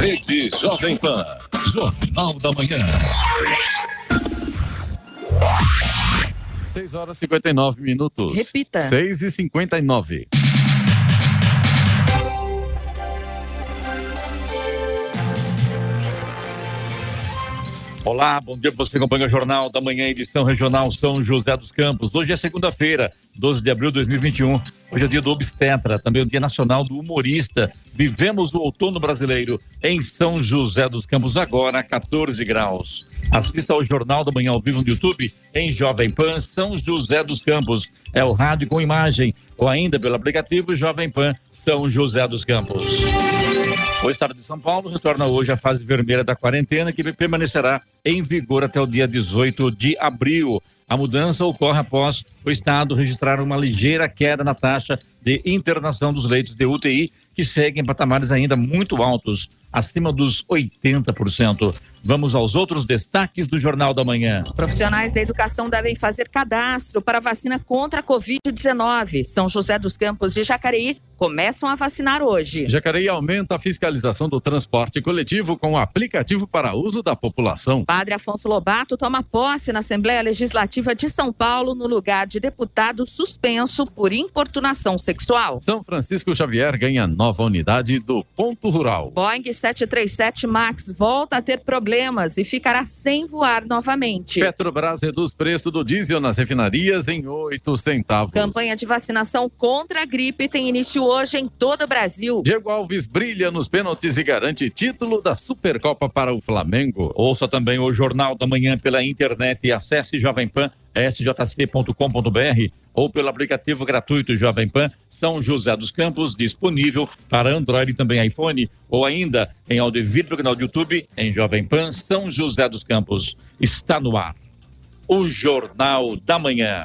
Rede Jovem Pan. Jornal da Manhã. 6 horas e 59 minutos. Repita. 6 e 59. Olá, bom dia. Você acompanha o Jornal da Manhã, edição regional São José dos Campos. Hoje é segunda-feira, 12 de abril de 2021. Hoje é dia do obstetra, também o dia nacional do humorista. Vivemos o outono brasileiro em São José dos Campos, agora 14 graus. Assista ao Jornal da Manhã ao vivo no YouTube, em Jovem Pan São José dos Campos. É o rádio com imagem, ou ainda pelo aplicativo Jovem Pan São José dos Campos. O estado de São Paulo retorna hoje à fase vermelha da quarentena, que permanecerá em vigor até o dia 18 de abril. A mudança ocorre após o estado registrar uma ligeira queda na taxa de internação dos leitos de UTI, que seguem patamares ainda muito altos, acima dos 80%. Vamos aos outros destaques do Jornal da Manhã. Profissionais da educação devem fazer cadastro para vacina contra a Covid-19. São José dos Campos de Jacareí começam a vacinar hoje. Jacareí aumenta a fiscalização do transporte coletivo com o aplicativo para uso da população. Padre Afonso Lobato toma posse na Assembleia Legislativa de São Paulo no lugar de deputado suspenso por importunação sexual. São Francisco Xavier ganha nova unidade do Ponto Rural. Boeing 737 MAX volta a ter problemas e ficará sem voar novamente. Petrobras reduz preço do diesel nas refinarias em 8 centavos. Campanha de vacinação contra a gripe tem início hoje em todo o Brasil. Diego Alves brilha nos pênaltis e garante título da Supercopa para o Flamengo. Ouça também o Jornal da Manhã pela internet e acesse Jovem Pan sjc.com.br ou pelo aplicativo gratuito Jovem Pan São José dos Campos, disponível para Android e também iPhone, ou ainda em áudio e vídeo no canal do YouTube em Jovem Pan São José dos Campos. Está no ar o Jornal da Manhã.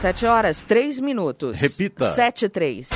Sete horas, três minutos. Repita. Sete e três.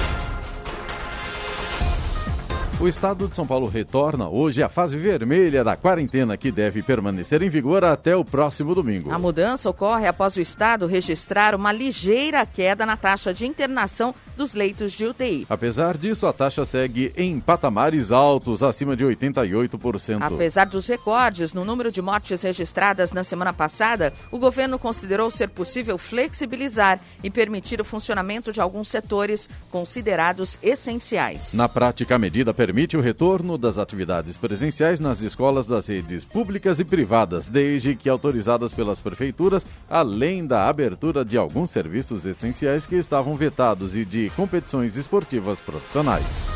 O estado de São Paulo retorna hoje à fase vermelha da quarentena, que deve permanecer em vigor até o próximo domingo. A mudança ocorre após o estado registrar uma ligeira queda na taxa de internação dos leitos de UTI. Apesar disso, a taxa segue em patamares altos, acima de 88%. Apesar dos recordes no número de mortes registradas na semana passada, o governo considerou ser possível flexibilizar e permitir o funcionamento de alguns setores considerados essenciais. Na prática, a medida permite o retorno das atividades presenciais nas escolas das redes públicas e privadas, desde que autorizadas pelas prefeituras, além da abertura de alguns serviços essenciais que estavam vetados e de competições esportivas profissionais.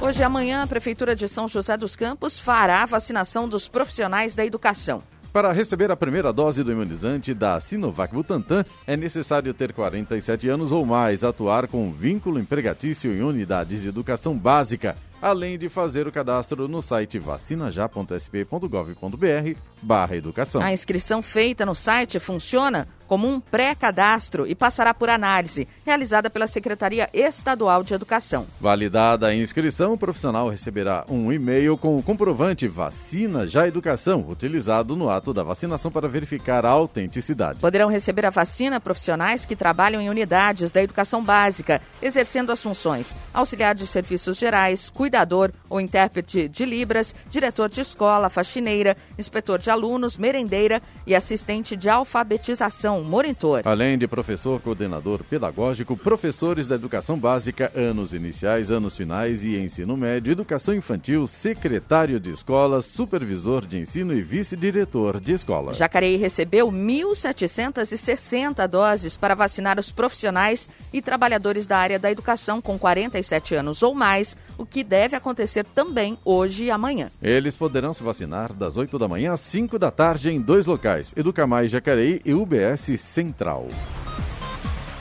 Hoje e amanhã, a Prefeitura de São José dos Campos fará a vacinação dos profissionais da educação. Para receber a primeira dose do imunizante da Sinovac Butantan, é necessário ter 47 anos ou mais, atuar com vínculo empregatício em unidades de educação básica, além de fazer o cadastro no site vacinajá.sp.gov.br barra educação. A inscrição feita no site funciona como um pré-cadastro e passará por análise, realizada pela Secretaria Estadual de Educação. Validada a inscrição, o profissional receberá um e-mail com o comprovante Vacina Já Educação, utilizado no ato da vacinação para verificar a autenticidade. Poderão receber a vacina profissionais que trabalham em unidades da educação básica, exercendo as funções auxiliar de serviços gerais, cuidador ou intérprete de Libras, diretor de escola, faxineira, inspetor de alunos, merendeira e assistente de alfabetização, monitor. Além de professor, coordenador pedagógico, professores da educação básica, anos iniciais, anos finais e ensino médio, educação infantil, secretário de escola, supervisor de ensino e vice-diretor de escola. Jacareí recebeu 1.760 doses para vacinar os profissionais e trabalhadores da área da educação com 47 anos ou mais, o que deve acontecer também hoje e amanhã. Eles poderão se vacinar das 8 da manhã às 5 da tarde em dois locais, Educamais Jacareí e UBS Central.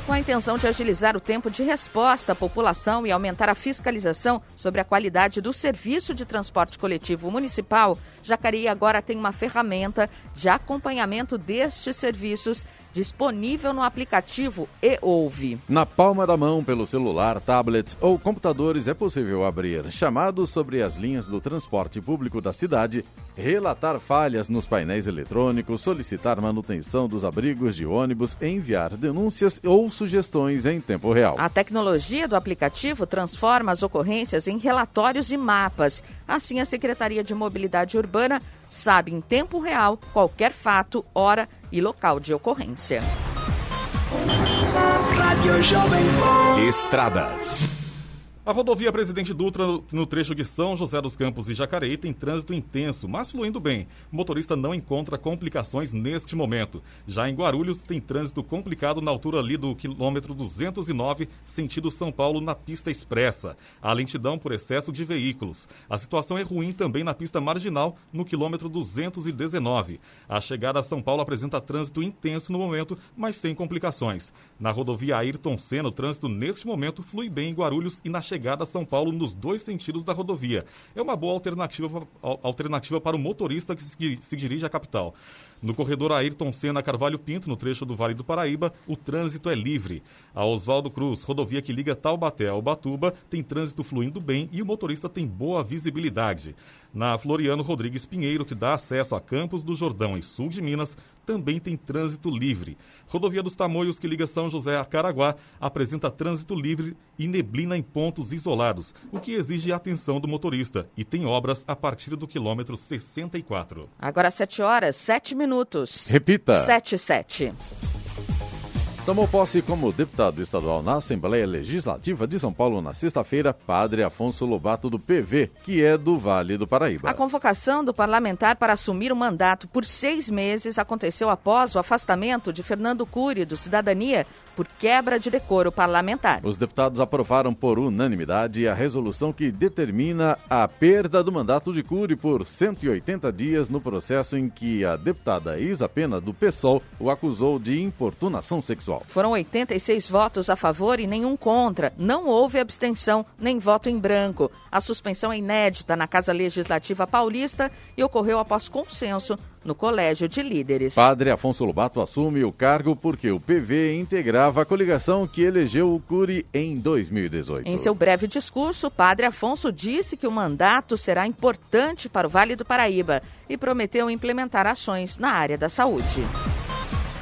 Com a intenção de agilizar o tempo de resposta à população e aumentar a fiscalização sobre a qualidade do serviço de transporte coletivo municipal, Jacareí agora tem uma ferramenta de acompanhamento destes serviços disponível no aplicativo e ouve. Na palma da mão, pelo celular, tablets ou computadores, é possível abrir chamados sobre as linhas do transporte público da cidade, relatar falhas nos painéis eletrônicos, solicitar manutenção dos abrigos de ônibus, enviar denúncias ou sugestões em tempo real. A tecnologia do aplicativo transforma as ocorrências em relatórios e mapas. Assim, a Secretaria de Mobilidade Urbana sabe em tempo real qualquer fato, hora e local de ocorrência. Estradas. A rodovia Presidente Dutra, no trecho de São José dos Campos e Jacareí, tem trânsito intenso, mas fluindo bem. O motorista não encontra complicações neste momento. Já em Guarulhos, tem trânsito complicado na altura ali do quilômetro 209, sentido São Paulo, na pista expressa. Há lentidão por excesso de veículos. A situação é ruim também na pista marginal, no quilômetro 219. A chegada a São Paulo apresenta trânsito intenso no momento, mas sem complicações. Na rodovia Ayrton Senna, o trânsito neste momento flui bem em Guarulhos e na chegada chegada a São Paulo nos dois sentidos da rodovia. É uma boa alternativa, alternativa para o motorista que se, que se dirige à capital. No corredor Ayrton Senna Carvalho Pinto, no trecho do Vale do Paraíba, o trânsito é livre. A Oswaldo Cruz, rodovia que liga Taubaté ao Batuba, tem trânsito fluindo bem e o motorista tem boa visibilidade. Na Floriano Rodrigues Pinheiro, que dá acesso a Campos do Jordão e sul de Minas, também tem trânsito livre. Rodovia dos Tamoios, que liga São José a Caraguá, apresenta trânsito livre e neblina em pontos isolados, o que exige atenção do motorista e tem obras a partir do quilômetro 64. Agora 7 horas, 7 minutos. Repita. 7 7. Tomou posse como deputado estadual na Assembleia Legislativa de São Paulo na sexta-feira, Padre Afonso Lobato do PV, que é do Vale do Paraíba. A convocação do parlamentar para assumir o mandato por seis meses aconteceu após o afastamento de Fernando Cury do Cidadania por quebra de decoro parlamentar. Os deputados aprovaram por unanimidade a resolução que determina a perda do mandato de Cury por 180 dias no processo em que a deputada Isa Pena, do PSOL, o acusou de importunação sexual. Foram 86 votos a favor e nenhum contra. Não houve abstenção nem voto em branco. A suspensão é inédita na Casa Legislativa Paulista e ocorreu após consenso no Colégio de Líderes. Padre Afonso Lobato assume o cargo porque o PV integrava a coligação que elegeu o Cury em 2018. Em seu breve discurso, Padre Afonso disse que o mandato será importante para o Vale do Paraíba e prometeu implementar ações na área da saúde.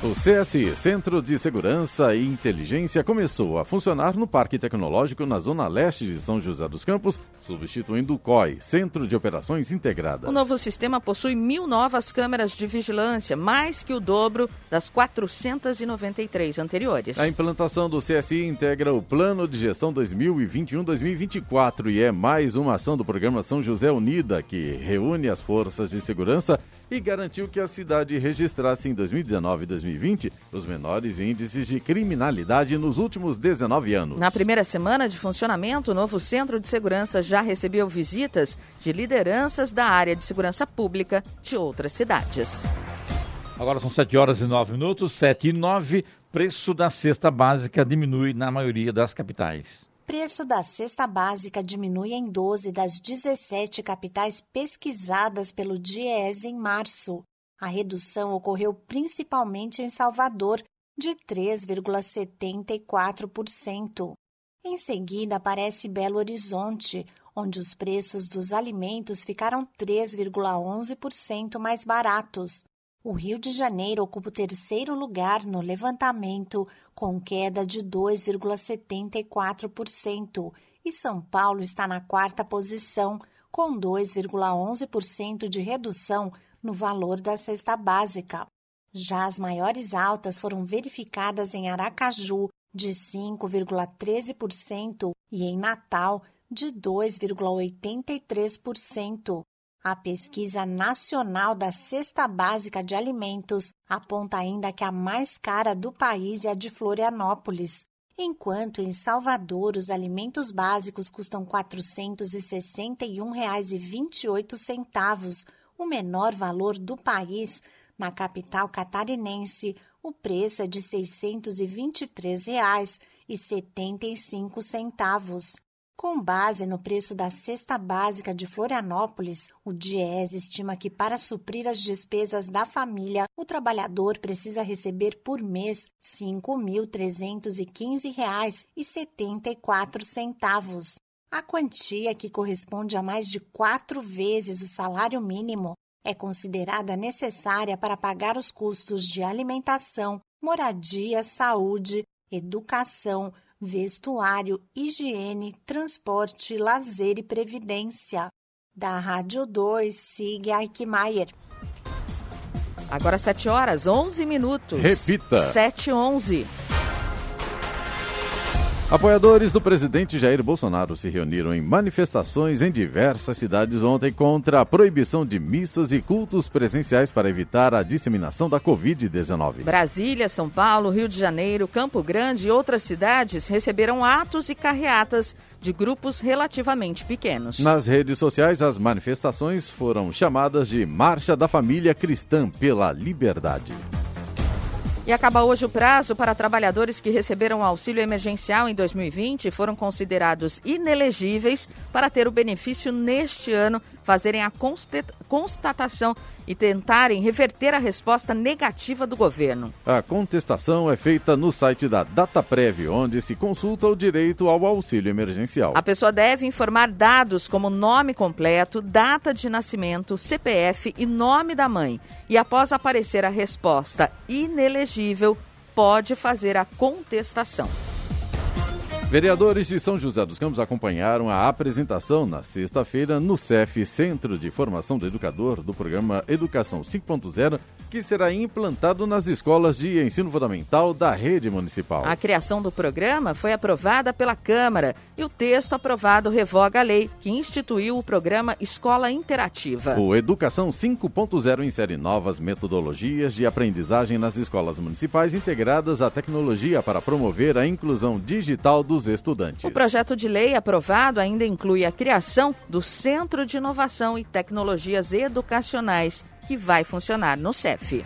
O CSI, Centro de Segurança e Inteligência, começou a funcionar no Parque Tecnológico na zona leste de São José dos Campos, substituindo o COI, Centro de Operações Integradas. O novo sistema possui mil novas câmeras de vigilância, mais que o dobro das 493 anteriores. A implantação do CSI integra o Plano de Gestão 2021-2024 e é mais uma ação do programa São José Unida, que reúne as forças de segurança e garantiu que a cidade registrasse em 2019 e 2020 os menores índices de criminalidade nos últimos 19 anos. Na primeira semana de funcionamento, o novo centro de segurança já recebeu visitas de lideranças da área de segurança pública de outras cidades. Agora são 7 horas e 9 minutos, 7 e 9. Preço da cesta básica diminui na maioria das capitais preço da cesta básica diminui em 12 das 17 capitais pesquisadas pelo DIEES em março. A redução ocorreu principalmente em Salvador, de 3,74%. Em seguida, aparece Belo Horizonte, onde os preços dos alimentos ficaram 3,11% mais baratos. O Rio de Janeiro ocupa o terceiro lugar no levantamento, com queda de 2,74%, e São Paulo está na quarta posição, com 2,11% de redução no valor da cesta básica. Já as maiores altas foram verificadas em Aracaju, de 5,13%, e em Natal, de 2,83%. A pesquisa nacional da cesta básica de alimentos aponta ainda que a mais cara do país é a de Florianópolis, enquanto em Salvador os alimentos básicos custam R$ 461,28, o menor valor do país. Na capital catarinense, o preço é de R$ 623,75. Com base no preço da cesta básica de Florianópolis, o DIES estima que para suprir as despesas da família, o trabalhador precisa receber por mês R$ 5.315,74. A quantia, que corresponde a mais de quatro vezes o salário mínimo, é considerada necessária para pagar os custos de alimentação, moradia, saúde, educação, vestuário, higiene, transporte, lazer e previdência. Da Rádio 2, siga Eichmeier. Agora 7 horas, 11 minutos. Repita. 7 e 11. Apoiadores do presidente Jair Bolsonaro se reuniram em manifestações em diversas cidades ontem contra a proibição de missas e cultos presenciais para evitar a disseminação da Covid-19. Brasília, São Paulo, Rio de Janeiro, Campo Grande e outras cidades receberam atos e carreatas de grupos relativamente pequenos. Nas redes sociais, as manifestações foram chamadas de Marcha da Família Cristã pela Liberdade. E acaba hoje o prazo para trabalhadores que receberam auxílio emergencial em 2020 e foram considerados inelegíveis para ter o benefício neste ano fazerem a constatação e tentarem reverter a resposta negativa do governo. A contestação é feita no site da DataPrev, onde se consulta o direito ao auxílio emergencial. A pessoa deve informar dados como nome completo, data de nascimento, CPF e nome da mãe. E após aparecer a resposta inelegível, pode fazer a contestação. Vereadores de São José dos Campos acompanharam a apresentação na sexta-feira no CEF, Centro de Formação do Educador, do programa Educação 5.0, que será implantado nas escolas de ensino fundamental da rede municipal. A criação do programa foi aprovada pela Câmara e o texto aprovado revoga a lei que instituiu o programa Escola Interativa. O Educação 5.0 insere novas metodologias de aprendizagem nas escolas municipais integradas à tecnologia para promover a inclusão digital dos estudantes. O projeto de lei aprovado ainda inclui a criação do Centro de Inovação e Tecnologias Educacionais que vai funcionar no CEF.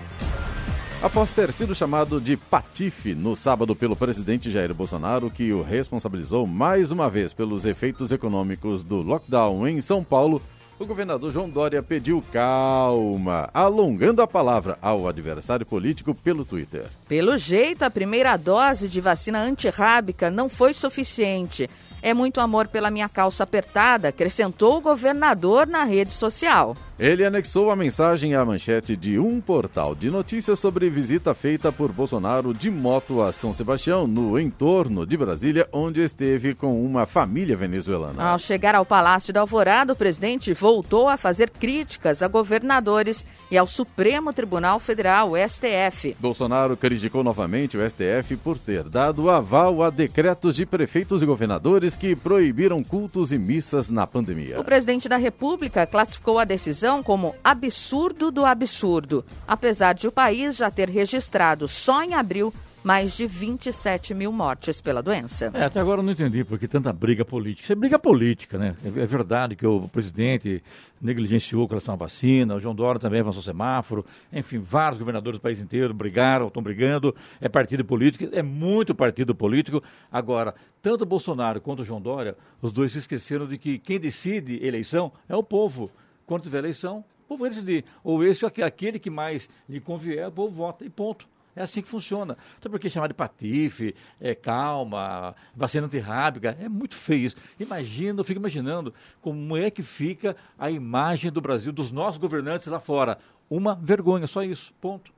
Após ter sido chamado de patife no sábado pelo presidente Jair Bolsonaro, que o responsabilizou mais uma vez pelos efeitos econômicos do lockdown em São Paulo, o governador João Dória pediu calma, alongando a palavra ao adversário político pelo Twitter. Pelo jeito, a primeira dose de vacina antirrábica não foi suficiente. É muito amor pela minha calça apertada, acrescentou o governador na rede social. Ele anexou a mensagem à manchete de um portal de notícias sobre visita feita por Bolsonaro de moto a São Sebastião, no entorno de Brasília, onde esteve com uma família venezuelana. Ao chegar ao Palácio da Alvorada, o presidente voltou a fazer críticas a governadores e ao Supremo Tribunal Federal, STF. Bolsonaro criticou novamente o STF por ter dado aval a decretos de prefeitos e governadores que proibiram cultos e missas na pandemia. O presidente da República classificou a decisão como absurdo do absurdo, apesar de o país já ter registrado só em abril mais de 27 mil mortes pela doença. É, até agora eu não entendi por que tanta briga política. Isso é briga política, né? É, é verdade que o presidente negligenciou com relação à vacina, o João Dória também avançou semáforo, enfim, vários governadores do país inteiro brigaram, estão brigando, é partido político, é muito partido político. Agora, tanto Bolsonaro quanto o João Dória, os dois se esqueceram de que quem decide eleição é o povo quando tiver eleição, o povo vai decidir. Ou esse ou aquele que mais lhe convier, o povo vota e ponto. É assim que funciona. Então, por que chamar de patife, é, calma, vacina antirrábica? É muito feio isso. Imagina, eu fico imaginando como é que fica a imagem do Brasil, dos nossos governantes lá fora. Uma vergonha, só isso. Ponto.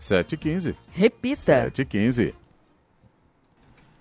7h15. Repita. 7h15.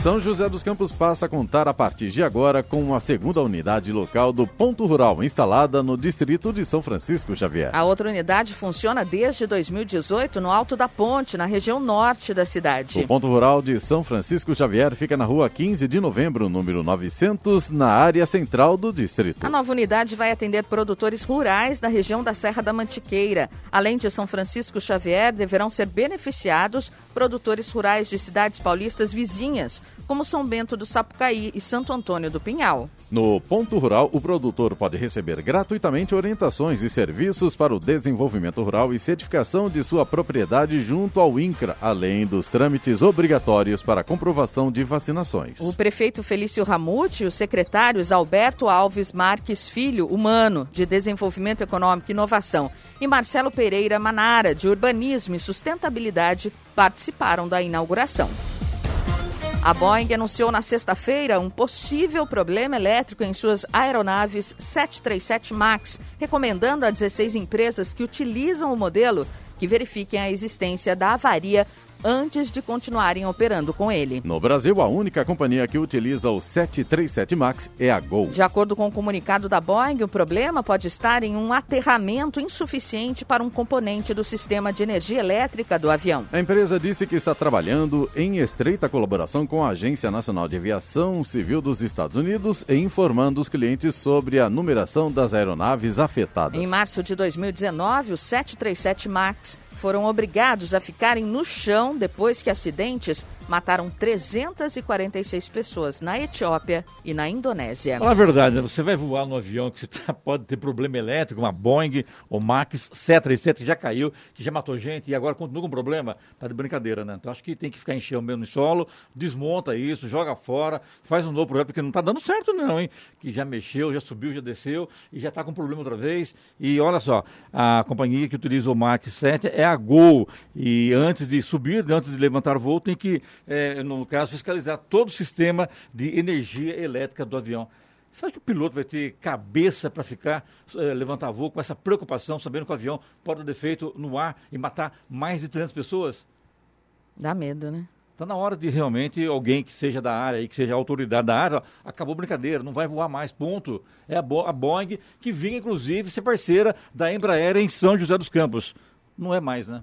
São José dos Campos passa a contar a partir de agora com a segunda unidade local do Ponto Rural, instalada no distrito de São Francisco Xavier. A outra unidade funciona desde 2018 no Alto da Ponte, na região norte da cidade. O Ponto Rural de São Francisco Xavier fica na rua 15 de novembro, número 900, na área central do distrito. A nova unidade vai atender produtores rurais da região da Serra da Mantiqueira. Além de São Francisco Xavier, deverão ser beneficiados produtores rurais de cidades paulistas vizinhas, como São Bento do Sapucaí e Santo Antônio do Pinhal. No Ponto Rural, o produtor pode receber gratuitamente orientações e serviços para o desenvolvimento rural e certificação de sua propriedade junto ao INCRA, além dos trâmites obrigatórios para comprovação de vacinações. O prefeito Felício Ramute e os secretários Alberto Alves Marques Filho, humano, de Desenvolvimento Econômico e Inovação, e Marcelo Pereira Manara, de Urbanismo e Sustentabilidade, participaram da inauguração. A Boeing anunciou na sexta-feira um possível problema elétrico em suas aeronaves 737 MAX, recomendando a 16 empresas que utilizam o modelo que verifiquem a existência da avaria antes de continuarem operando com ele. No Brasil, a única companhia que utiliza o 737 MAX é a Gol. De acordo com o comunicado da Boeing, o problema pode estar em um aterramento insuficiente para um componente do sistema de energia elétrica do avião. A empresa disse que está trabalhando em estreita colaboração com a Agência Nacional de Aviação Civil dos Estados Unidos e informando os clientes sobre a numeração das aeronaves afetadas. Em março de 2019, o 737 MAX foram obrigados a ficarem no chão depois que acidentes mataram 346 pessoas na Etiópia e na Indonésia. Fala a verdade, né? você vai voar no avião que tá, pode ter problema elétrico, uma Boeing ou Max 737 que já caiu, que já matou gente e agora continua com problema, tá de brincadeira, né? Então acho que tem que ficar em chão mesmo no solo, desmonta isso, joga fora, faz um novo projeto, porque não tá dando certo não, hein? Que já mexeu, já subiu, já desceu e já tá com problema outra vez. E olha só, a companhia que utiliza o Max 7 é a Gol. E antes de subir, antes de levantar voo, tem que é, no caso, fiscalizar todo o sistema de energia elétrica do avião. Será que o piloto vai ter cabeça para ficar, é, levantar voo com essa preocupação, sabendo que o avião pode dar defeito no ar e matar mais de 300 pessoas? Dá medo, né? Está na hora de realmente alguém que seja da área, que seja autoridade da área, acabou a brincadeira, não vai voar mais, ponto. É a, Bo a Boeing que vinha, inclusive, ser parceira da Embraer em São José dos Campos. Não é mais, né?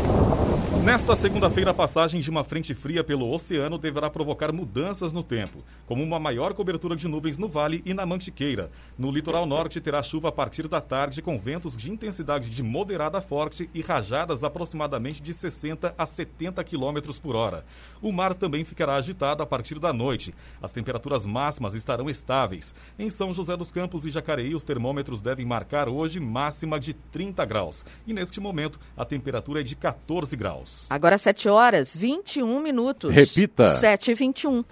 Nesta segunda-feira, a passagem de uma frente fria pelo oceano deverá provocar mudanças no tempo, como uma maior cobertura de nuvens no vale e na Mantiqueira. No litoral norte, terá chuva a partir da tarde, com ventos de intensidade de moderada a forte e rajadas aproximadamente de 60 a 70 km por hora. O mar também ficará agitado a partir da noite. As temperaturas máximas estarão estáveis. Em São José dos Campos e Jacareí, os termômetros devem marcar hoje máxima de 30 graus. E neste momento, a temperatura é de 14 graus. Agora 7 horas 21 minutos. Repita. 7 e 21.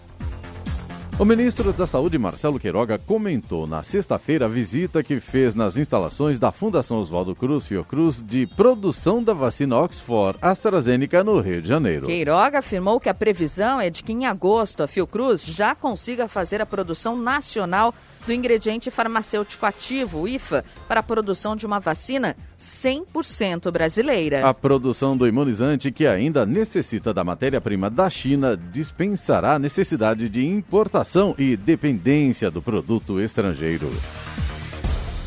O ministro da Saúde, Marcelo Queiroga, comentou na sexta-feira a visita que fez nas instalações da Fundação Oswaldo Cruz Fiocruz de produção da vacina Oxford AstraZeneca no Rio de Janeiro. Queiroga afirmou que a previsão é de que em agosto a Fiocruz já consiga fazer a produção nacional do ingrediente farmacêutico ativo, IFA, para a produção de uma vacina 100% brasileira. A produção do imunizante, que ainda necessita da matéria-prima da China, dispensará a necessidade de importação e dependência do produto estrangeiro.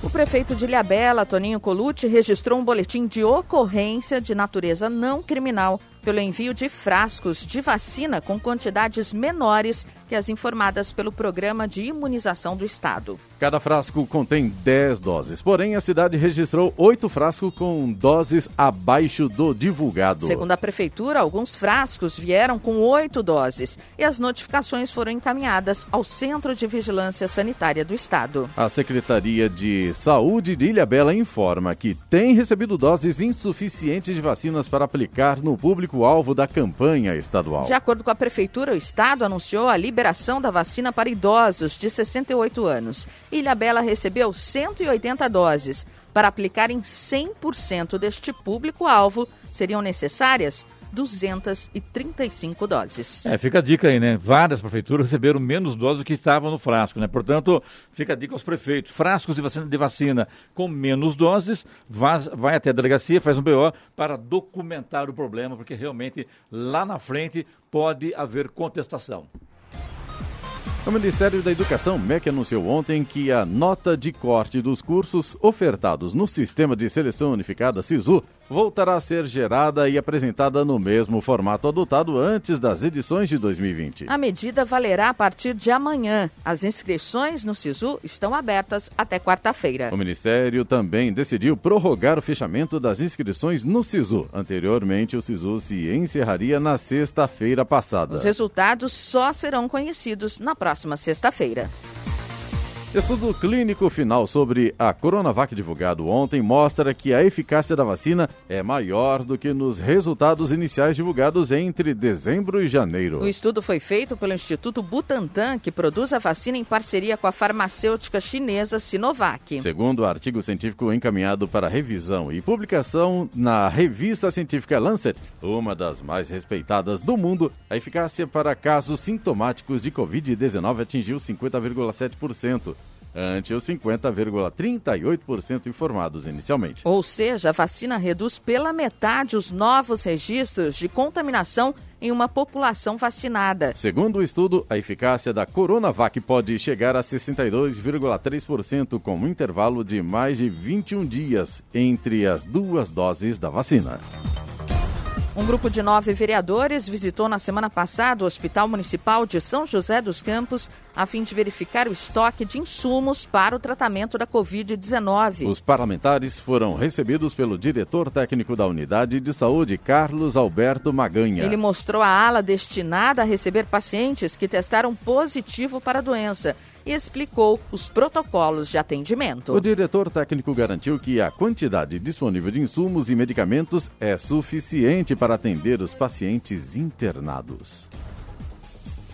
O prefeito de Ilhabela, Toninho Colucci, registrou um boletim de ocorrência de natureza não criminal pelo envio de frascos de vacina com quantidades menores as informadas pelo Programa de Imunização do Estado. Cada frasco contém 10 doses, porém a cidade registrou oito frascos com doses abaixo do divulgado. Segundo a Prefeitura, alguns frascos vieram com oito doses e as notificações foram encaminhadas ao Centro de Vigilância Sanitária do Estado. A Secretaria de Saúde de Ilhabela informa que tem recebido doses insuficientes de vacinas para aplicar no público-alvo da campanha estadual. De acordo com a Prefeitura, o Estado anunciou a liberação da vacina para idosos de 68 anos. Ilhabela recebeu 180 doses. Para aplicar em 100% deste público-alvo, seriam necessárias 235 doses. É, fica a dica aí, né? Várias prefeituras receberam menos doses do que estavam no frasco, né? Portanto, fica a dica aos prefeitos. Frascos de vacina, de vacina com menos doses, vai até a delegacia, faz um BO para documentar o problema, porque realmente lá na frente pode haver contestação. O Ministério da Educação, MEC, anunciou ontem que a nota de corte dos cursos ofertados no Sistema de Seleção Unificada SISU voltará a ser gerada e apresentada no mesmo formato adotado antes das edições de 2020. A medida valerá a partir de amanhã. As inscrições no SISU estão abertas até quarta-feira. O Ministério também decidiu prorrogar o fechamento das inscrições no SISU. Anteriormente, o SISU se encerraria na sexta-feira passada. Os resultados só serão conhecidos na próxima sexta-feira. Estudo clínico final sobre a Coronavac divulgado ontem mostra que a eficácia da vacina é maior do que nos resultados iniciais divulgados entre dezembro e janeiro. O estudo foi feito pelo Instituto Butantan, que produz a vacina em parceria com a farmacêutica chinesa Sinovac. Segundo o artigo científico encaminhado para revisão e publicação na revista científica Lancet, uma das mais respeitadas do mundo, a eficácia para casos sintomáticos de Covid-19 atingiu 50,7% ante os 50,38% informados inicialmente. Ou seja, a vacina reduz pela metade os novos registros de contaminação em uma população vacinada. Segundo o estudo, a eficácia da Coronavac pode chegar a 62,3% com um intervalo de mais de 21 dias entre as duas doses da vacina. Um grupo de nove vereadores visitou na semana passada o Hospital Municipal de São José dos Campos a fim de verificar o estoque de insumos para o tratamento da Covid-19. Os parlamentares foram recebidos pelo diretor técnico da Unidade de Saúde, Carlos Alberto Maganha. Ele mostrou a ala destinada a receber pacientes que testaram positivo para a doença e explicou os protocolos de atendimento. O diretor técnico garantiu que a quantidade disponível de insumos e medicamentos é suficiente para atender os pacientes internados.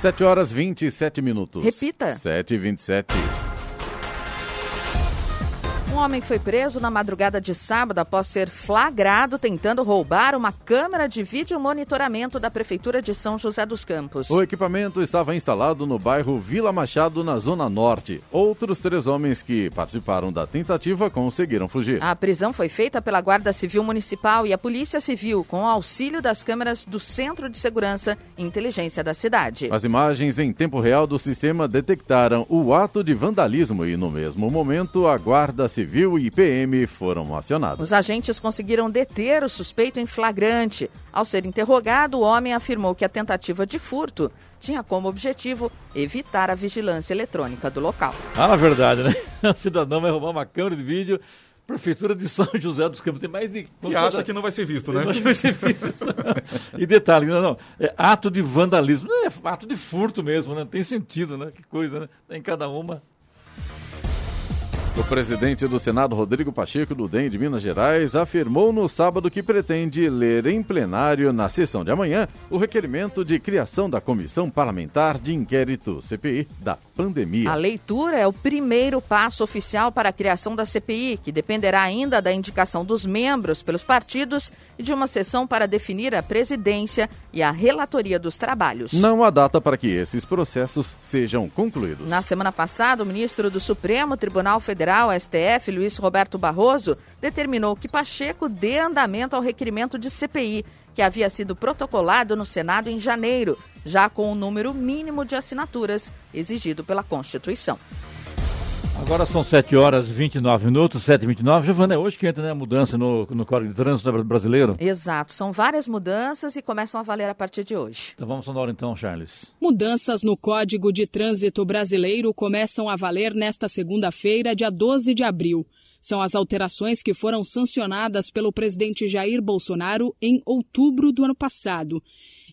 7 horas 27 minutos. Repita. 7 e 27. Um homem foi preso na madrugada de sábado após ser flagrado tentando roubar uma câmera de vídeo monitoramento da Prefeitura de São José dos Campos. O equipamento estava instalado no bairro Vila Machado, na Zona Norte. Outros três homens que participaram da tentativa conseguiram fugir. A prisão foi feita pela Guarda Civil Municipal e a Polícia Civil, com o auxílio das câmeras do Centro de Segurança e Inteligência da cidade. As imagens em tempo real do sistema detectaram o ato de vandalismo e, no mesmo momento, a Guarda Civil Civil e PM foram acionados. Os agentes conseguiram deter o suspeito em flagrante. Ao ser interrogado, o homem afirmou que a tentativa de furto tinha como objetivo evitar a vigilância eletrônica do local. Ah, na verdade, né? O cidadão vai roubar uma câmera de vídeo Prefeitura de São José dos Campos. Tem mais de. E acha que não vai ser visto, né? Não vai ser visto. e detalhe, não, não. É ato de vandalismo. Não é ato de furto mesmo, né? Tem sentido, né? Que coisa, né? Tem cada uma. O presidente do Senado, Rodrigo Pacheco, do DEM de Minas Gerais, afirmou no sábado que pretende ler em plenário, na sessão de amanhã, o requerimento de criação da Comissão Parlamentar de Inquérito, CPI, da pandemia. A leitura é o primeiro passo oficial para a criação da CPI, que dependerá ainda da indicação dos membros pelos partidos e de uma sessão para definir a presidência e a relatoria dos trabalhos. Não há data para que esses processos sejam concluídos. Na semana passada, o ministro do Supremo Tribunal Federal, STF, Luiz Roberto Barroso, determinou que Pacheco dê andamento ao requerimento de CPI, que havia sido protocolado no Senado em janeiro, já com o número mínimo de assinaturas exigido pela Constituição. Agora são 7 horas e 29 minutos, 7 e 29. Giovana, é hoje que entra né, a mudança no, no Código de Trânsito brasileiro? Exato, são várias mudanças e começam a valer a partir de hoje. Então vamos sonora então, Charles. Mudanças no Código de Trânsito brasileiro começam a valer nesta segunda-feira, dia 12 de abril. São as alterações que foram sancionadas pelo presidente Jair Bolsonaro em outubro do ano passado.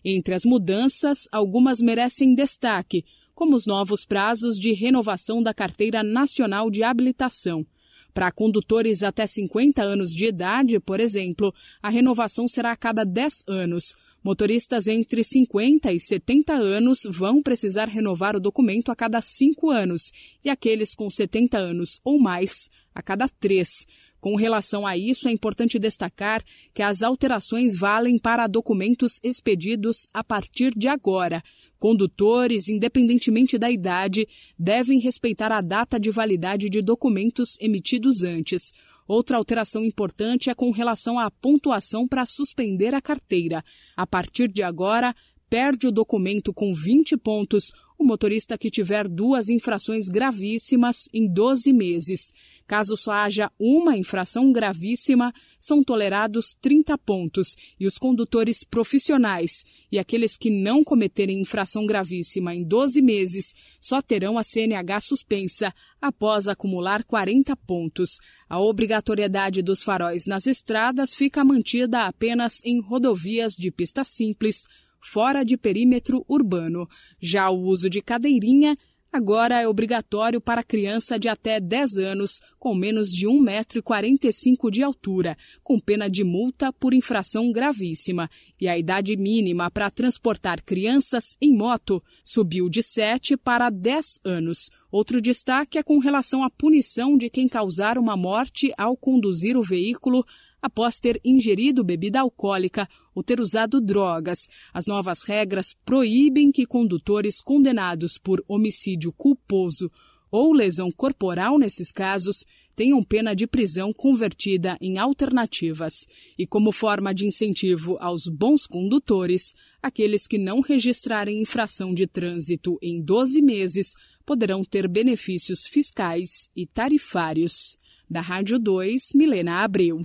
Entre as mudanças, algumas merecem destaque, como os novos prazos de renovação da Carteira Nacional de Habilitação. Para condutores até 50 anos de idade, por exemplo, a renovação será a cada 10 anos. Motoristas entre 50 e 70 anos vão precisar renovar o documento a cada 5 anos e aqueles com 70 anos ou mais a cada 3. Com relação a isso, é importante destacar que as alterações valem para documentos expedidos a partir de agora. Condutores, independentemente da idade, devem respeitar a data de validade de documentos emitidos antes. Outra alteração importante é com relação à pontuação para suspender a carteira. A partir de agora, perde o documento com 20 pontos o motorista que tiver duas infrações gravíssimas em 12 meses. Caso só haja uma infração gravíssima, são tolerados 30 pontos e os condutores profissionais e aqueles que não cometerem infração gravíssima em 12 meses só terão a CNH suspensa após acumular 40 pontos. A obrigatoriedade dos faróis nas estradas fica mantida apenas em rodovias de pista simples, fora de perímetro urbano. Já o uso de cadeirinha agora é obrigatório para criança de até 10 anos, com menos de 1,45m de altura, com pena de multa por infração gravíssima. E a idade mínima para transportar crianças em moto subiu de 7 para 10 anos. Outro destaque é com relação à punição de quem causar uma morte ao conduzir o veículo após ter ingerido bebida alcoólica ou ter usado drogas. As novas regras proíbem que condutores condenados por homicídio culposo ou lesão corporal nesses casos tenham pena de prisão convertida em alternativas. E como forma de incentivo aos bons condutores, aqueles que não registrarem infração de trânsito em 12 meses poderão ter benefícios fiscais e tarifários. Da Rádio 2, Milena Abreu.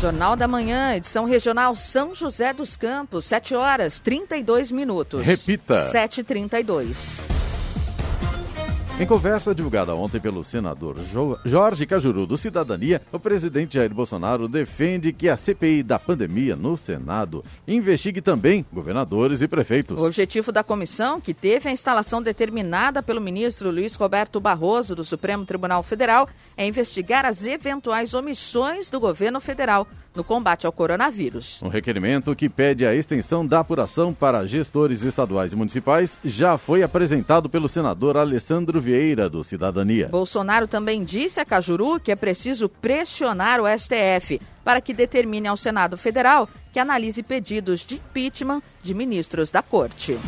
Jornal da Manhã, edição regional São José dos Campos, 7 horas 32 minutos. Repita. 7h32. Em conversa divulgada ontem pelo senador Jorge Cajuru do Cidadania, o presidente Jair Bolsonaro defende que a CPI da pandemia no Senado investigue também governadores e prefeitos. O objetivo da comissão, que teve a instalação determinada pelo ministro Luiz Roberto Barroso do Supremo Tribunal Federal, é investigar as eventuais omissões do governo federal no combate ao coronavírus. Um requerimento que pede a extensão da apuração para gestores estaduais e municipais já foi apresentado pelo senador Alessandro Vieira, do Cidadania. Bolsonaro também disse a Cajuru que é preciso pressionar o STF para que determine ao Senado Federal que analise pedidos de impeachment de ministros da Corte.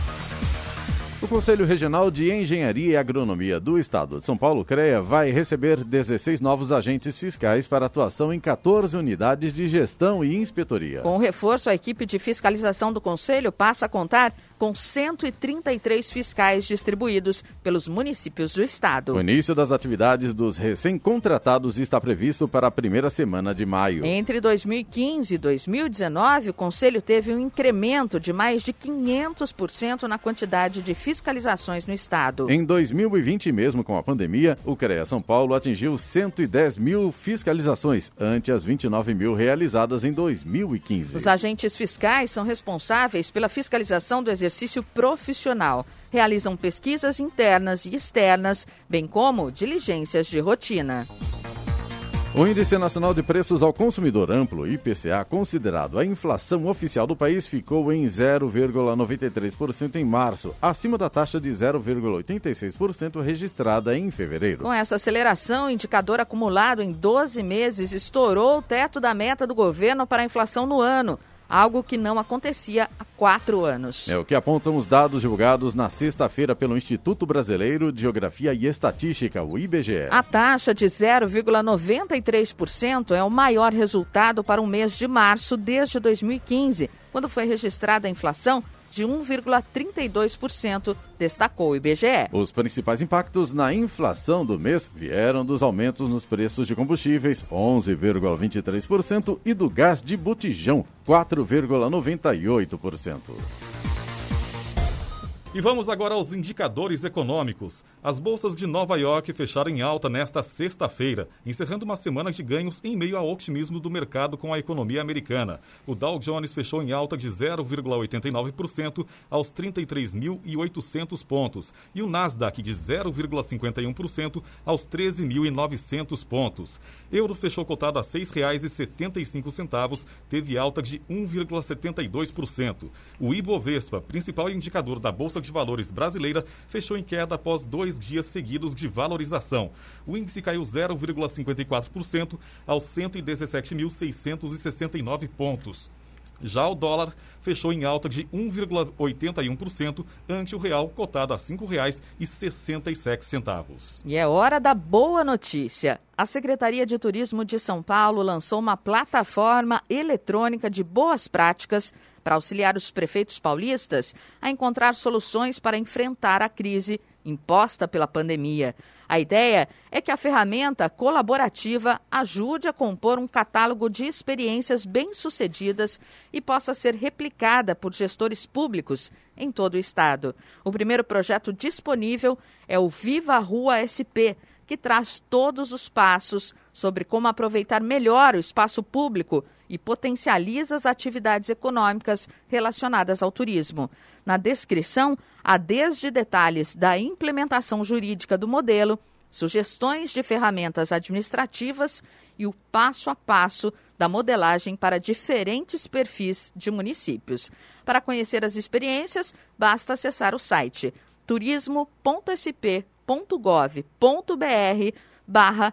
O Conselho Regional de Engenharia e Agronomia do Estado de São Paulo, CREA, vai receber 16 novos agentes fiscais para atuação em 14 unidades de gestão e inspetoria. Com o reforço, a equipe de fiscalização do Conselho passa a contar com 133 fiscais distribuídos pelos municípios do estado. O início das atividades dos recém-contratados está previsto para a primeira semana de maio. Entre 2015 e 2019, o Conselho teve um incremento de mais de 500% na quantidade de fiscalizações no estado. Em 2020, mesmo com a pandemia, o CREA São Paulo atingiu 110 mil fiscalizações, ante as 29 mil realizadas em 2015. Os agentes fiscais são responsáveis pela fiscalização do exercício exercício profissional. Realizam pesquisas internas e externas, bem como diligências de rotina. O Índice Nacional de Preços ao Consumidor Amplo, IPCA, considerado a inflação oficial do país, ficou em 0,93% em março, acima da taxa de 0,86% registrada em fevereiro. Com essa aceleração, o indicador acumulado em 12 meses estourou o teto da meta do governo para a inflação no ano algo que não acontecia há quatro anos. É o que apontam os dados divulgados na sexta-feira pelo Instituto Brasileiro de Geografia e Estatística, o IBGE. A taxa de 0,93% é o maior resultado para o mês de março desde 2015, quando foi registrada a inflação de 1,32%, destacou o IBGE. Os principais impactos na inflação do mês vieram dos aumentos nos preços de combustíveis, 11,23%, e do gás de botijão, 4,98%. E vamos agora aos indicadores econômicos. As bolsas de Nova York fecharam em alta nesta sexta-feira, encerrando uma semana de ganhos em meio ao otimismo do mercado com a economia americana. O Dow Jones fechou em alta de 0,89% aos 33.800 pontos e o Nasdaq de 0,51% aos 13.900 pontos. Euro fechou cotado a R$ 6,75, teve alta de 1,72%. O Ibovespa, principal indicador da bolsa de valores brasileira fechou em queda após dois dias seguidos de valorização. O índice caiu 0,54% aos 117.669 pontos. Já o dólar fechou em alta de 1,81% ante o real, cotado a R$ 5,67. E é hora da boa notícia. A Secretaria de Turismo de São Paulo lançou uma plataforma eletrônica de boas práticas para auxiliar os prefeitos paulistas a encontrar soluções para enfrentar a crise imposta pela pandemia. A ideia é que a ferramenta colaborativa ajude a compor um catálogo de experiências bem-sucedidas e possa ser replicada por gestores públicos em todo o estado. O primeiro projeto disponível é o Viva Rua SP, que traz todos os passos sobre como aproveitar melhor o espaço público e potencializa as atividades econômicas relacionadas ao turismo. Na descrição, há desde detalhes da implementação jurídica do modelo, sugestões de ferramentas administrativas e o passo a passo da modelagem para diferentes perfis de municípios. Para conhecer as experiências, basta acessar o site turismo.sp.gov.br barra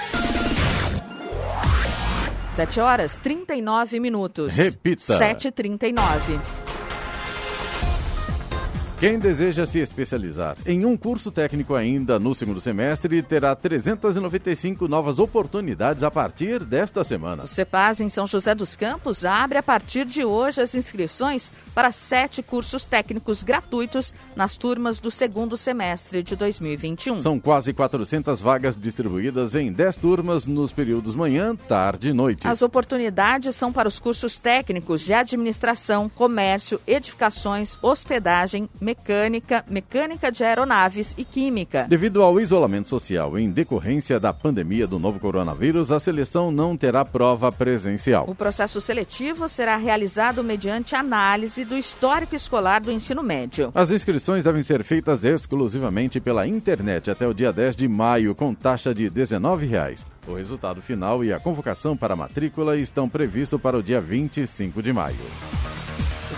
7 horas 39 minutos. Repita. 7h39. Quem deseja se especializar em um curso técnico ainda no segundo semestre terá 395 novas oportunidades a partir desta semana. O CEPAS em São José dos Campos abre a partir de hoje as inscrições para sete cursos técnicos gratuitos nas turmas do segundo semestre de 2021. São quase 400 vagas distribuídas em 10 turmas nos períodos manhã, tarde e noite. As oportunidades são para os cursos técnicos de administração, comércio, edificações, hospedagem, mecânica, mecânica de aeronaves e química. Devido ao isolamento social em decorrência da pandemia do novo coronavírus, a seleção não terá prova presencial. O processo seletivo será realizado mediante análise do histórico escolar do ensino médio. As inscrições devem ser feitas exclusivamente pela internet até o dia 10 de maio, com taxa de 19 reais. O resultado final e a convocação para a matrícula estão previstos para o dia 25 de maio.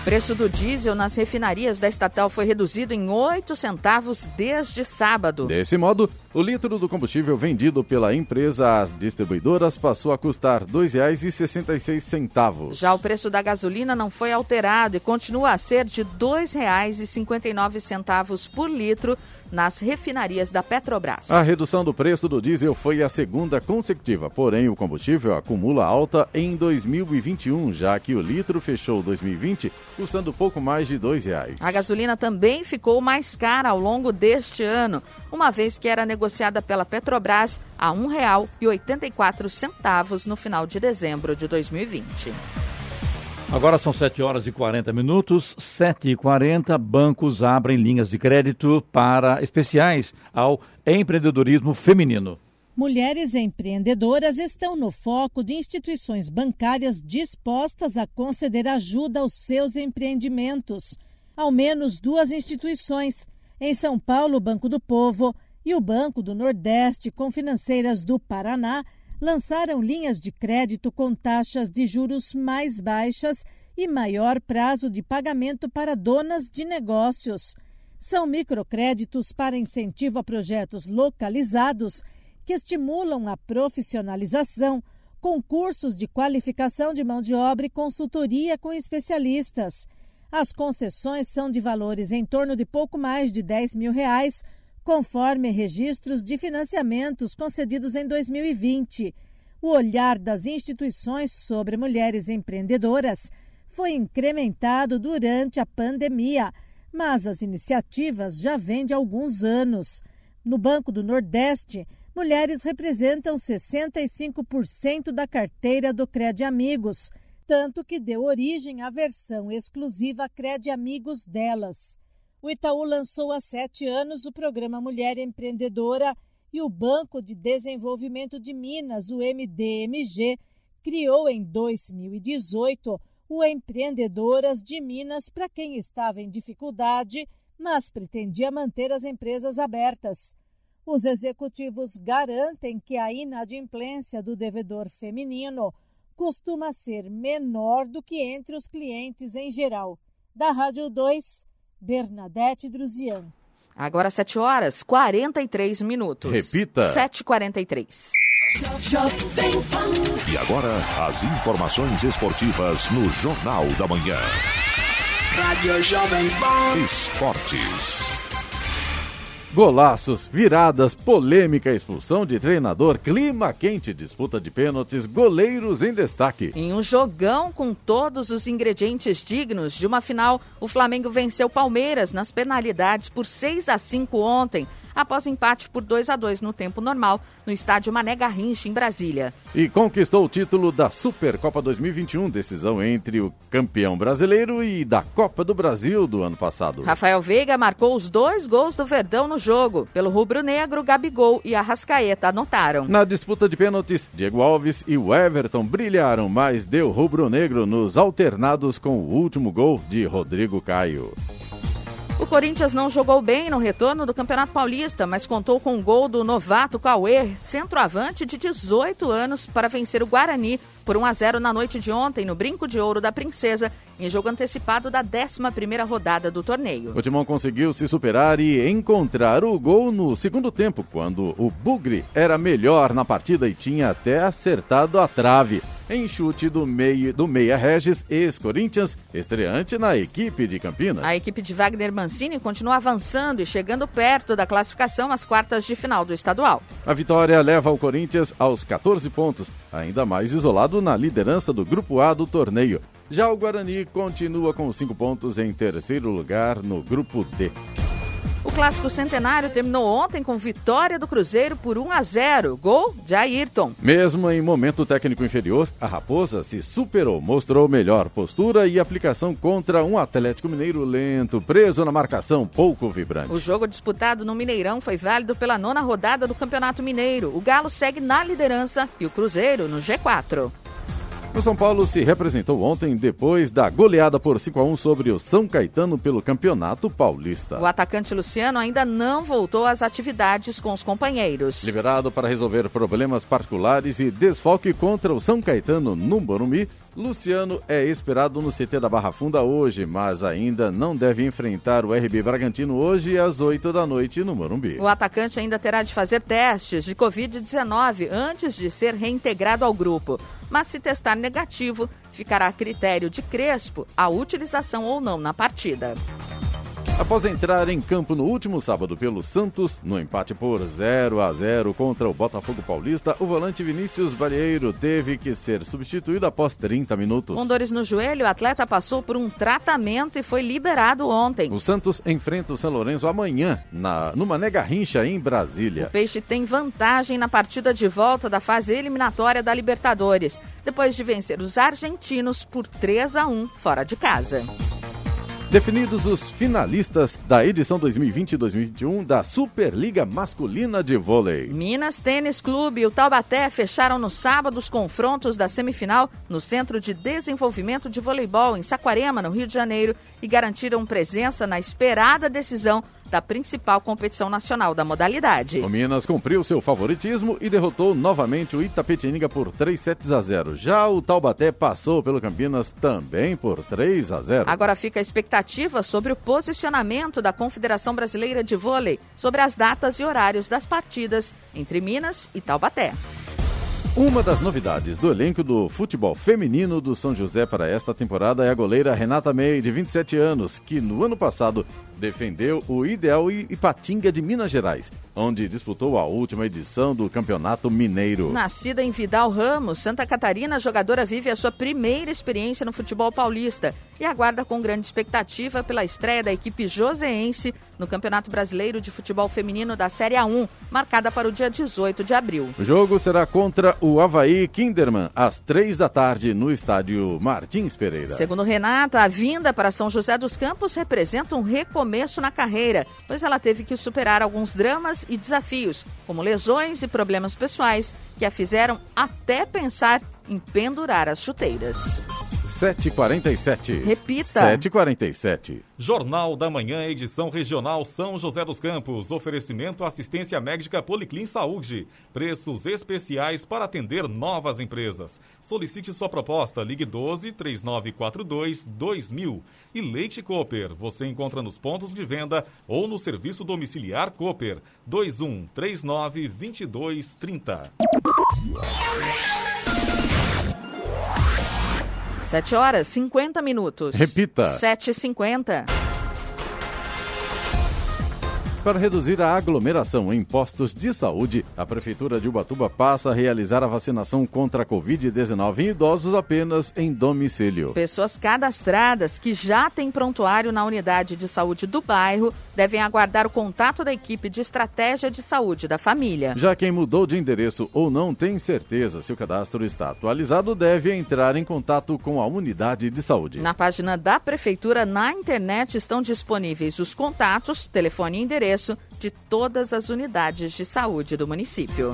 O preço do diesel nas refinarias da estatal foi reduzido em 8 centavos desde sábado. Desse modo, o litro do combustível vendido pela empresa às distribuidoras passou a custar R$ 2,66. Já o preço da gasolina não foi alterado e continua a ser de R$ 2,59 por litro nas refinarias da Petrobras. A redução do preço do diesel foi a segunda consecutiva, porém o combustível acumula alta em 2021, já que o litro fechou 2020 custando pouco mais de R$ reais. A gasolina também ficou mais cara ao longo deste ano, uma vez que era negociada pela Petrobras a R$ 1,84 no final de dezembro de 2020. Agora são 7 horas e 40 minutos, 7 e 40 bancos abrem linhas de crédito para especiais ao empreendedorismo feminino. Mulheres empreendedoras estão no foco de instituições bancárias dispostas a conceder ajuda aos seus empreendimentos. Ao menos duas instituições, em São Paulo, o Banco do Povo e o Banco do Nordeste, com financeiras do Paraná, lançaram linhas de crédito com taxas de juros mais baixas e maior prazo de pagamento para donas de negócios. São microcréditos para incentivo a projetos localizados que estimulam a profissionalização, concursos de qualificação de mão de obra e consultoria com especialistas. As concessões são de valores em torno de pouco mais de 10 mil reais, conforme registros de financiamentos concedidos em 2020. O olhar das instituições sobre mulheres empreendedoras foi incrementado durante a pandemia, mas as iniciativas já vêm de alguns anos. No Banco do Nordeste, mulheres representam 65% da carteira do Crede Amigos, tanto que deu origem à versão exclusiva Crede Amigos delas. O Itaú lançou há sete anos o programa Mulher Empreendedora e o Banco de Desenvolvimento de Minas, o MDMG, criou em 2018 o Empreendedoras de Minas para quem estava em dificuldade, mas pretendia manter as empresas abertas. Os executivos garantem que a inadimplência do devedor feminino costuma ser menor do que entre os clientes em geral. Da Rádio 2, Bernadette Druzian. Agora 7 horas 43 minutos. Repita. 7h43. E agora, as informações esportivas no Jornal da Manhã. Rádio Jovem Pan. Esportes. Golaços, viradas, polêmica, expulsão de treinador, clima quente, disputa de pênaltis, goleiros em destaque. Em um jogão com todos os ingredientes dignos de uma final, o Flamengo venceu Palmeiras nas penalidades por 6 a 5 ontem após empate por 2 a 2 no tempo normal no estádio Mané Garrincha, em Brasília. E conquistou o título da Supercopa 2021, decisão entre o campeão brasileiro e da Copa do Brasil do ano passado. Rafael Veiga marcou os dois gols do Verdão no jogo. Pelo rubro-negro, Gabigol e Arrascaeta anotaram. Na disputa de pênaltis, Diego Alves e o Everton brilharam, mas deu rubro-negro nos alternados com o último gol de Rodrigo Caio. O Corinthians não jogou bem no retorno do Campeonato Paulista, mas contou com o um gol do novato Cauê, centroavante de 18 anos, para vencer o Guarani por 1 a 0 na noite de ontem no Brinco de Ouro da Princesa, em jogo antecipado da 11ª rodada do torneio. O Timão conseguiu se superar e encontrar o gol no segundo tempo, quando o Bugre era melhor na partida e tinha até acertado a trave. Em chute do, meio, do Meia Regis, ex-Corinthians, estreante na equipe de Campinas. A equipe de Wagner Mancini continua avançando e chegando perto da classificação às quartas de final do estadual. A vitória leva o Corinthians aos 14 pontos, ainda mais isolado na liderança do Grupo A do torneio. Já o Guarani continua com cinco pontos em terceiro lugar no Grupo D. O clássico centenário terminou ontem com vitória do Cruzeiro por 1 a 0. Gol de Ayrton. Mesmo em momento técnico inferior, a Raposa se superou, mostrou melhor postura e aplicação contra um Atlético Mineiro lento, preso na marcação, pouco vibrante. O jogo disputado no Mineirão foi válido pela nona rodada do Campeonato Mineiro. O Galo segue na liderança e o Cruzeiro no G4. O São Paulo se representou ontem depois da goleada por 5 a 1 sobre o São Caetano pelo Campeonato Paulista. O atacante Luciano ainda não voltou às atividades com os companheiros. Liberado para resolver problemas particulares e desfoque contra o São Caetano no Morumbi, Luciano é esperado no CT da Barra Funda hoje, mas ainda não deve enfrentar o RB Bragantino hoje às 8 da noite no Morumbi. O atacante ainda terá de fazer testes de Covid-19 antes de ser reintegrado ao grupo. Mas se testar negativo, ficará a critério de Crespo a utilização ou não na partida. Após entrar em campo no último sábado pelo Santos, no empate por 0 a 0 contra o Botafogo Paulista, o volante Vinícius Balieiro teve que ser substituído após 30 minutos. Com dores no joelho, o atleta passou por um tratamento e foi liberado ontem. O Santos enfrenta o São Lourenço amanhã, na, no Mané Garrincha, em Brasília. O Peixe tem vantagem na partida de volta da fase eliminatória da Libertadores, depois de vencer os argentinos por 3 a 1 fora de casa. Definidos os finalistas da edição 2020-2021 da Superliga Masculina de Vôlei. Minas Tênis Clube e o Taubaté fecharam no sábado os confrontos da semifinal no Centro de Desenvolvimento de Voleibol em Saquarema, no Rio de Janeiro, e garantiram presença na esperada decisão da principal competição nacional da modalidade. O Minas cumpriu seu favoritismo e derrotou novamente o Itapetininga por 3 sets a 0. Já o Taubaté passou pelo Campinas também por 3 a 0. Agora fica a expectativa sobre o posicionamento da Confederação Brasileira de Vôlei sobre as datas e horários das partidas entre Minas e Taubaté. Uma das novidades do elenco do futebol feminino do São José para esta temporada é a goleira Renata May, de 27 anos, que no ano passado defendeu o Ideal Ipatinga de Minas Gerais, onde disputou a última edição do Campeonato Mineiro. Nascida em Vidal Ramos, Santa Catarina, a jogadora vive a sua primeira experiência no futebol paulista e aguarda com grande expectativa pela estreia da equipe joseense no Campeonato Brasileiro de Futebol Feminino da Série A1, marcada para o dia 18 de abril. O jogo será contra o Havaí Kinderman, às três da tarde, no estádio Martins Pereira. Segundo Renata, a vinda para São José dos Campos representa um recomeço começo na carreira, pois ela teve que superar alguns dramas e desafios, como lesões e problemas pessoais, que a fizeram até pensar em pendurar as chuteiras. 7h47. Repita. 7h47. Jornal da Manhã, edição regional São José dos Campos. Oferecimento assistência médica Policlin Saúde. Preços especiais para atender novas empresas. Solicite sua proposta. Ligue 12 3942 2000. E Leite Cooper. Você encontra nos pontos de venda ou no serviço domiciliar Cooper. 21 39 22 30. 7 horas 50 minutos. Repita. 7h50. Para reduzir a aglomeração em postos de saúde, a Prefeitura de Ubatuba passa a realizar a vacinação contra a Covid-19 em idosos apenas em domicílio. Pessoas cadastradas que já têm prontuário na unidade de saúde do bairro devem aguardar o contato da equipe de estratégia de saúde da família. Já quem mudou de endereço ou não tem certeza se o cadastro está atualizado, deve entrar em contato com a unidade de saúde. Na página da Prefeitura, na internet, estão disponíveis os contatos, telefone e endereço de todas as unidades de saúde do município.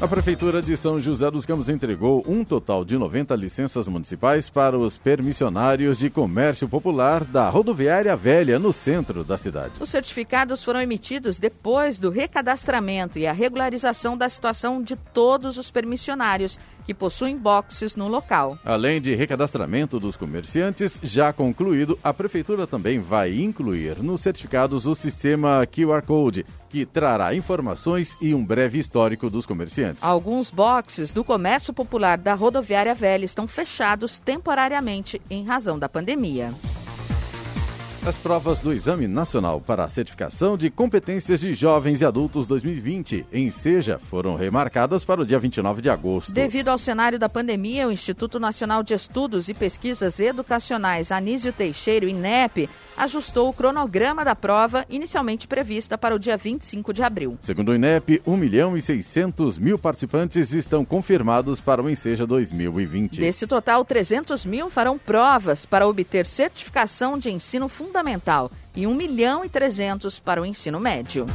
A Prefeitura de São José dos Campos entregou um total de 90 licenças municipais para os permissionários de comércio popular da Rodoviária Velha, no centro da cidade. Os certificados foram emitidos depois do recadastramento e a regularização da situação de todos os permissionários que possuem boxes no local. Além de recadastramento dos comerciantes já concluído, a Prefeitura também vai incluir nos certificados o sistema QR Code, que trará informações e um breve histórico dos comerciantes. Alguns boxes do comércio popular da rodoviária velha estão fechados temporariamente em razão da pandemia. As provas do Exame Nacional para a Certificação de Competências de Jovens e Adultos 2020 em Seja foram remarcadas para o dia 29 de agosto. Devido ao cenário da pandemia, o Instituto Nacional de Estudos e Pesquisas Educacionais Anísio Teixeira, INEP, ajustou o cronograma da prova inicialmente prevista para o dia 25 de abril. Segundo o INEP, 1 milhão e 600 mil participantes estão confirmados para o Enseja 2020. Desse total, 300 mil farão provas para obter certificação de ensino fundamental e 1 milhão e 300 para o ensino médio.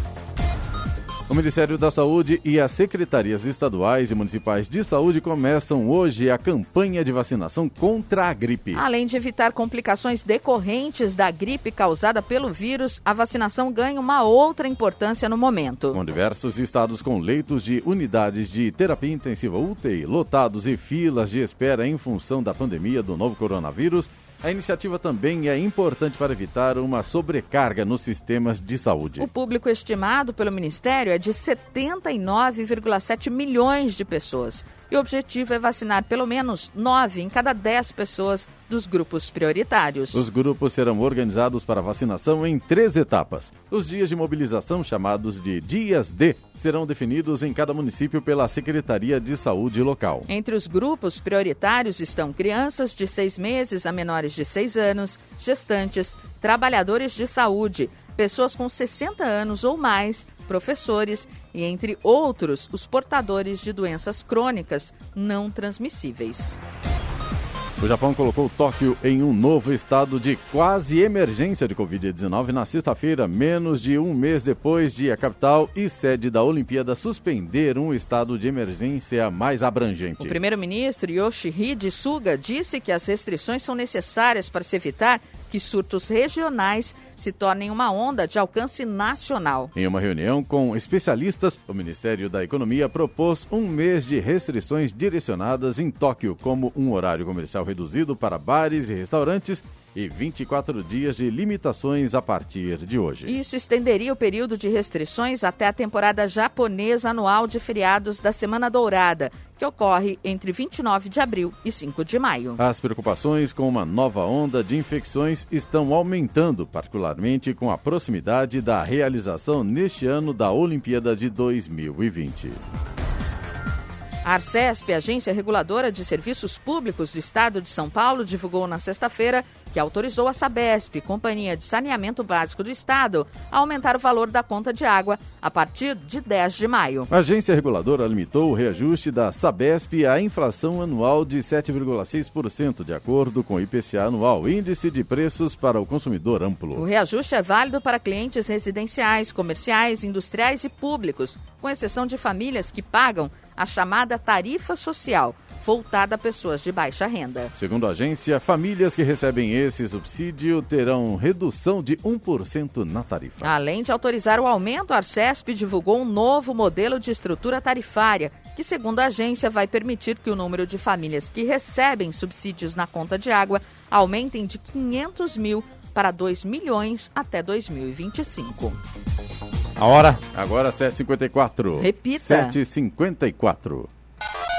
O Ministério da Saúde e as secretarias estaduais e municipais de saúde começam hoje a campanha de vacinação contra a gripe. Além de evitar complicações decorrentes da gripe causada pelo vírus, a vacinação ganha uma outra importância no momento. Com diversos estados com leitos de unidades de terapia intensiva UTI lotados e filas de espera em função da pandemia do novo coronavírus, a iniciativa também é importante para evitar uma sobrecarga nos sistemas de saúde. O público estimado pelo Ministério é de 79,7 milhões de pessoas. E o objetivo é vacinar pelo menos 9 em cada 10 pessoas dos grupos prioritários. Os grupos serão organizados para vacinação em três etapas. Os dias de mobilização, chamados de Dias D, serão definidos em cada município pela Secretaria de Saúde local. Entre os grupos prioritários estão crianças de 6 meses a menores de 6 anos, gestantes, trabalhadores de saúde, pessoas com 60 anos ou mais, professores e, entre outros, os portadores de doenças crônicas não transmissíveis. O Japão colocou Tóquio em um novo estado de quase emergência de Covid-19 na sexta-feira, menos de um mês depois de a capital e sede da Olimpíada suspender um estado de emergência mais abrangente. O primeiro-ministro Yoshihide Suga disse que as restrições são necessárias para se evitar que surtos regionais se tornem uma onda de alcance nacional. Em uma reunião com especialistas, o Ministério da Economia propôs um mês de restrições direcionadas em Tóquio, como um horário comercial reduzido para bares e restaurantes e 24 dias de limitações a partir de hoje. Isso estenderia o período de restrições até a temporada japonesa anual de feriados da Semana Dourada, que ocorre entre 29 de abril e 5 de maio. As preocupações com uma nova onda de infecções estão aumentando, particularmente com a proximidade da realização neste ano da Olimpíada de 2020. A Arcesp, Agência Reguladora de Serviços Públicos do Estado de São Paulo, divulgou na sexta-feira que autorizou a Sabesp, Companhia de Saneamento Básico do Estado, a aumentar o valor da conta de água a partir de 10 de maio. A agência reguladora limitou o reajuste da Sabesp à inflação anual de 7,6%, de acordo com o IPCA anual, Índice de Preços para o Consumidor Amplo. O reajuste é válido para clientes residenciais, comerciais, industriais e públicos, com exceção de famílias que pagam a chamada tarifa social, voltada a pessoas de baixa renda. Segundo a agência, famílias que recebem esse subsídio terão redução de 1% na tarifa. Além de autorizar o aumento, a Arcesp divulgou um novo modelo de estrutura tarifária, que, segundo a agência, vai permitir que o número de famílias que recebem subsídios na conta de água aumentem de 500 mil para 2 milhões até 2025. A hora? Agora 7h54. Repita. 7h54.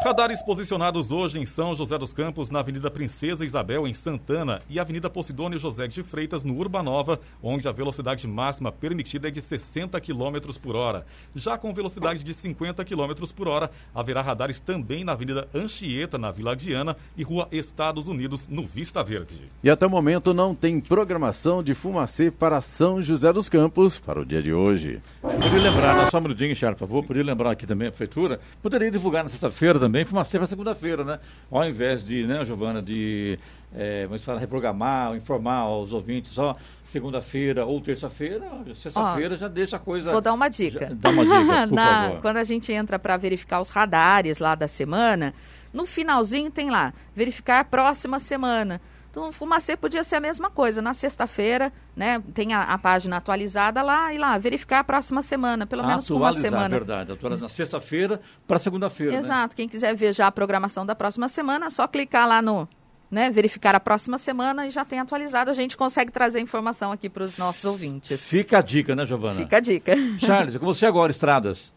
Radares posicionados hoje em São José dos Campos, na Avenida Princesa Isabel, em Santana, e Avenida Posidônio José de Freitas, no Urbanova, onde a velocidade máxima permitida é de 60 km por hora. Já com velocidade de 50 km por hora, haverá radares também na Avenida Anchieta, na Vila Diana, e Rua Estados Unidos, no Vista Verde. E até o momento não tem programação de fumacê para São José dos Campos para o dia de hoje. Poderia lembrar, né, só um minutinho, Charles, por favor, poderia lembrar aqui também a Prefeitura, poderia divulgar na sexta-feira também, fumacê para segunda-feira, né? Ao invés de, né, Giovana, de é, vamos falar, reprogramar, informar aos ouvintes só segunda-feira ou terça-feira, sexta-feira já deixa a coisa. Vou dar uma dica. Já, dá uma dica, por Na- favor. Quando a gente entra para verificar os radares lá da semana, no finalzinho tem lá, verificar próxima semana. Então, o Fumacê podia ser a mesma coisa. Na sexta-feira, né, tem a, a página atualizada lá e lá, verificar a próxima semana, pelo menos com uma semana. verdade. Atualizar na sexta-feira para segunda-feira. né? Exato. Quem quiser ver já a programação da próxima semana, é só clicar lá no. Né, verificar a próxima semana e já tem atualizado. A gente consegue trazer informação aqui para os nossos ouvintes. Fica a dica, né, Giovana? Fica a dica. Charles, é com você agora, Estradas.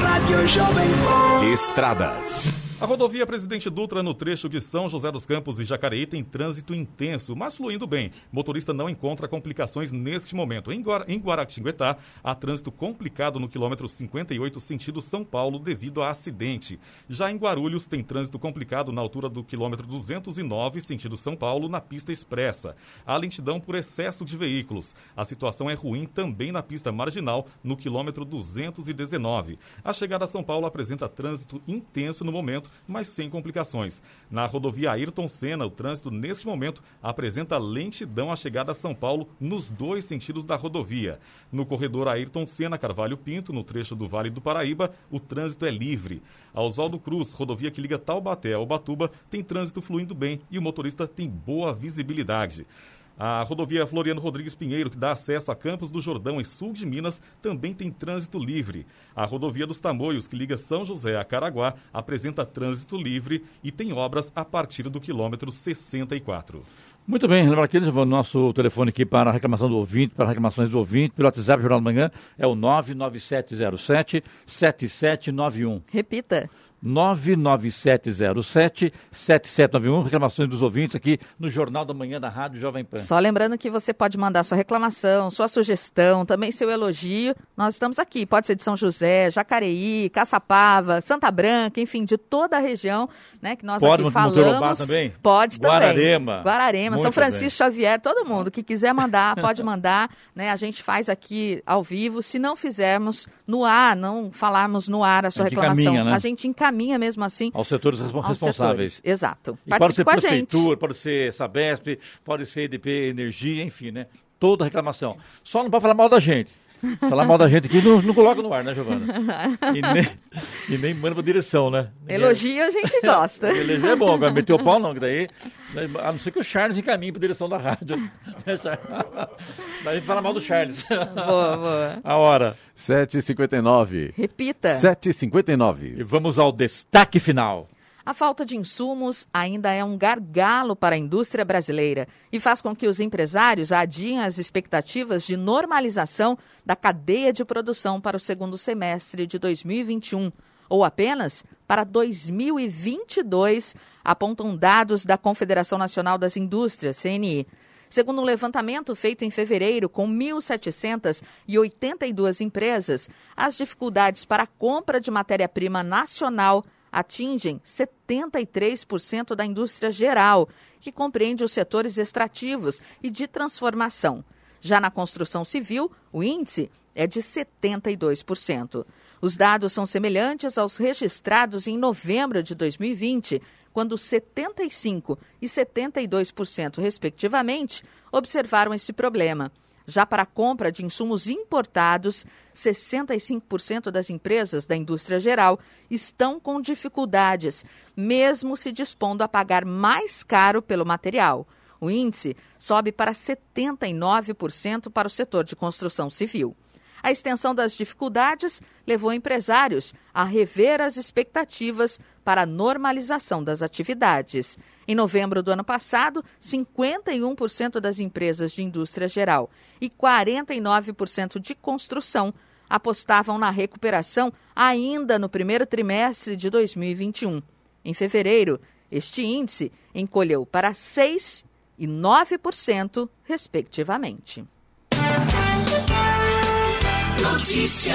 Rádio Jovem Pan. Estradas. A rodovia Presidente Dutra, no trecho de São José dos Campos e Jacareí, tem trânsito intenso, mas fluindo bem. Motorista não encontra complicações neste momento. Em, em Guaratinguetá, há trânsito complicado no quilômetro 58, sentido São Paulo, devido a acidente. Já em Guarulhos, tem trânsito complicado na altura do quilômetro 209, sentido São Paulo, na pista expressa. Há lentidão por excesso de veículos. A situação é ruim também na pista marginal, no quilômetro 219. A chegada a São Paulo apresenta trânsito intenso no momento, mas sem complicações. Na rodovia Ayrton Senna, o trânsito neste momento apresenta lentidão à chegada a São Paulo nos dois sentidos da rodovia. No corredor Ayrton Senna Carvalho Pinto, no trecho do Vale do Paraíba, o trânsito é livre. A Oswaldo Cruz, rodovia que liga Taubaté ao Batuba, tem trânsito fluindo bem e o motorista tem boa visibilidade. A rodovia Floriano Rodrigues Pinheiro, que dá acesso a Campos do Jordão, em sul de Minas, também tem trânsito livre. A rodovia dos Tamoios, que liga São José a Caraguá, apresenta trânsito livre e tem obras a partir do quilômetro 64. Muito bem, lembra aqui, o nosso telefone aqui para a reclamação do ouvinte, para reclamações do ouvinte, pelo WhatsApp Jornal da Manhã, é o 99707 7791. Repita. 99707 7791, reclamações dos ouvintes aqui no Jornal da Manhã da Rádio Jovem Pan. Só lembrando que você pode mandar sua reclamação, sua sugestão, também seu elogio. Nós estamos aqui. Pode ser de São José, Jacareí, Caçapava, Santa Branca, enfim, de toda a região, né? Que nós Pode aqui falamos. também? Pode também. Guararema. Guararema, São Francisco bem. Xavier, todo mundo que quiser mandar, pode mandar, né? A gente faz aqui ao vivo. Se não fizermos no ar, não falarmos no ar a sua A gente reclamação, encaminha, né? a gente encaminha mesmo assim Aos setores respon- aos responsáveis. setores. Exato. E pode Participe ser a gente. prefeitura, pode ser Sabesp, pode ser EDP Energia, enfim, né? Toda reclamação. Só não pode falar mal da gente. Falar mal da gente aqui não, não coloca no ar, né, Giovana? E nem, e nem manda pra direção, né? Elogio a gente gosta. Elogio é bom, agora meter o pau não, que daí. A não ser que o Charles encaminhe pra direção da rádio. Daí a gente fala mal do Charles. Boa, boa. A hora. 7h59. Repita. 7h59. E vamos ao destaque final. A falta de insumos ainda é um gargalo para a indústria brasileira e faz com que os empresários adiem as expectativas de normalização da cadeia de produção para o segundo semestre de 2021 ou apenas para 2022, apontam dados da Confederação Nacional das Indústrias, CNI. Segundo um levantamento feito em fevereiro com 1.782 empresas, as dificuldades para a compra de matéria-prima nacional atingem 73% da indústria geral, que compreende os setores extrativos e de transformação. Já na construção civil, o índice é de 72%. Os dados são semelhantes aos registrados em novembro de 2020, quando 75% e 72%, respectivamente, observaram esse problema. Já para a compra de insumos importados, 65% das empresas da indústria geral estão com dificuldades, mesmo se dispondo a pagar mais caro pelo material. O índice sobe para 79% para o setor de construção civil. A extensão das dificuldades levou empresários a rever as expectativas para a normalização das atividades. Em novembro do ano passado, 51% das empresas de indústria geral e 49% de construção apostavam na recuperação ainda no primeiro trimestre de 2021. Em fevereiro, este índice encolheu para 6% e 9%, respectivamente. Notícia.